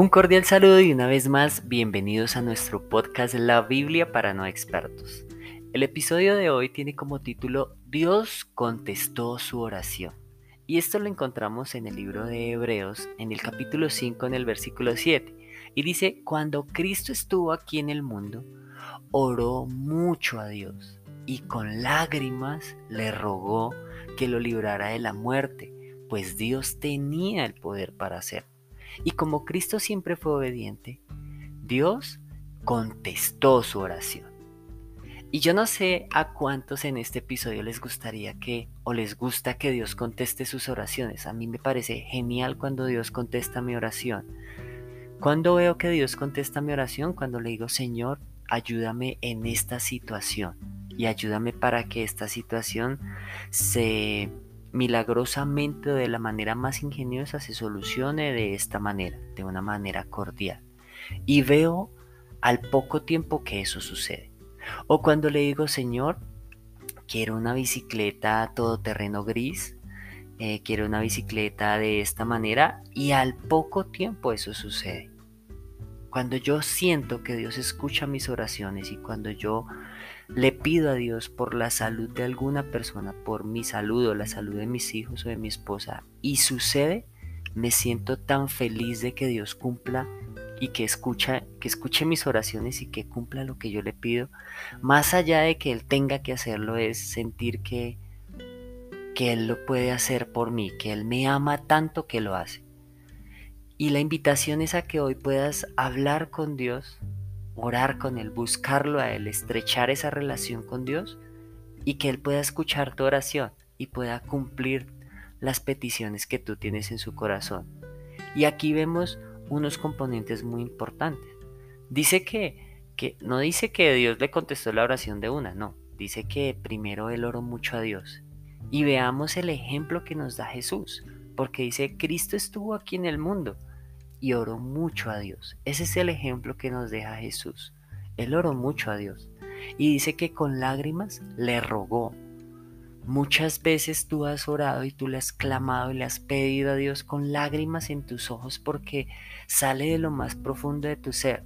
Un cordial saludo y una vez más bienvenidos a nuestro podcast La Biblia para no expertos. El episodio de hoy tiene como título Dios contestó su oración. Y esto lo encontramos en el libro de Hebreos, en el capítulo 5, en el versículo 7. Y dice, cuando Cristo estuvo aquí en el mundo, oró mucho a Dios y con lágrimas le rogó que lo librara de la muerte, pues Dios tenía el poder para hacerlo. Y como Cristo siempre fue obediente, Dios contestó su oración. Y yo no sé a cuántos en este episodio les gustaría que o les gusta que Dios conteste sus oraciones. A mí me parece genial cuando Dios contesta mi oración. Cuando veo que Dios contesta mi oración, cuando le digo, Señor, ayúdame en esta situación y ayúdame para que esta situación se milagrosamente de la manera más ingeniosa se solucione de esta manera, de una manera cordial. Y veo al poco tiempo que eso sucede. O cuando le digo, Señor, quiero una bicicleta todoterreno gris, eh, quiero una bicicleta de esta manera y al poco tiempo eso sucede. Cuando yo siento que Dios escucha mis oraciones y cuando yo le pido a Dios por la salud de alguna persona, por mi salud o la salud de mis hijos o de mi esposa y sucede, me siento tan feliz de que Dios cumpla y que escucha, que escuche mis oraciones y que cumpla lo que yo le pido, más allá de que él tenga que hacerlo, es sentir que, que él lo puede hacer por mí, que él me ama tanto que lo hace. Y la invitación es a que hoy puedas hablar con Dios, orar con Él, buscarlo a Él, estrechar esa relación con Dios y que Él pueda escuchar tu oración y pueda cumplir las peticiones que tú tienes en su corazón. Y aquí vemos unos componentes muy importantes. Dice que, que no dice que Dios le contestó la oración de una, no, dice que primero él oró mucho a Dios. Y veamos el ejemplo que nos da Jesús, porque dice, Cristo estuvo aquí en el mundo y oró mucho a Dios. Ese es el ejemplo que nos deja Jesús. Él oró mucho a Dios. Y dice que con lágrimas le rogó, Muchas veces tú has orado y tú le has clamado y le has pedido a Dios con lágrimas en tus ojos porque sale de lo más profundo de tu ser.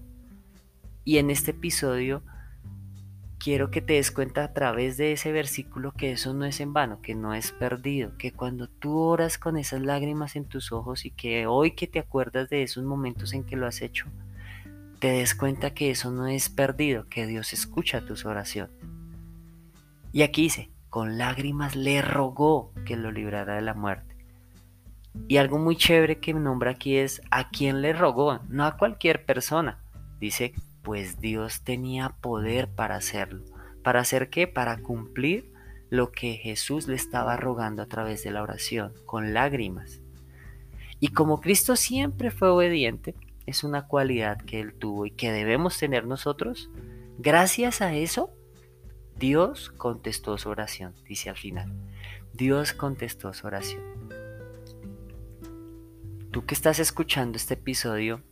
Y en este episodio quiero que te des cuenta a través de ese versículo que eso no es en vano, que no es perdido, que cuando tú oras con esas lágrimas en tus ojos y que hoy que te acuerdas de esos momentos en que lo has hecho, te des cuenta que eso no es perdido, que Dios escucha tus oraciones. Y aquí dice, con lágrimas le rogó que lo librara de la muerte. Y algo muy chévere que nombra aquí es a quién le rogó, no a cualquier persona. Dice, pues Dios tenía poder para hacerlo. ¿Para hacer qué? Para cumplir lo que Jesús le estaba rogando a través de la oración, con lágrimas. Y como Cristo siempre fue obediente, es una cualidad que Él tuvo y que debemos tener nosotros, gracias a eso Dios contestó su oración, dice al final. Dios contestó su oración. Tú que estás escuchando este episodio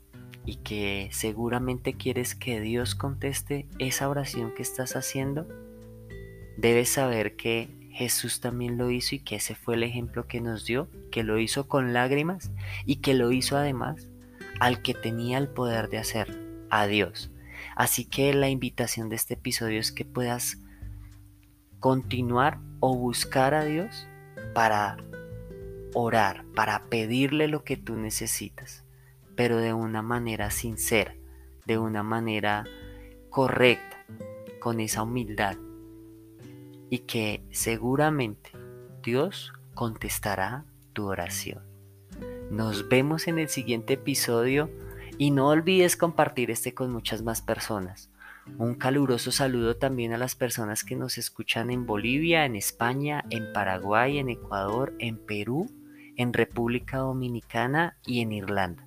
y que seguramente quieres que Dios conteste esa oración que estás haciendo, debes saber que Jesús también lo hizo y que ese fue el ejemplo que nos dio, que lo hizo con lágrimas y que lo hizo además al que tenía el poder de hacer, a Dios. Así que la invitación de este episodio es que puedas continuar o buscar a Dios para orar, para pedirle lo que tú necesitas, pero de una manera sincera, de una manera correcta, con esa humildad. Y que seguramente Dios contestará tu oración. Nos vemos en el siguiente episodio y no olvides compartir este con muchas más personas. Un caluroso saludo también a las personas que nos escuchan en Bolivia, en España, en Paraguay, en Ecuador, en Perú, en República Dominicana y en Irlanda.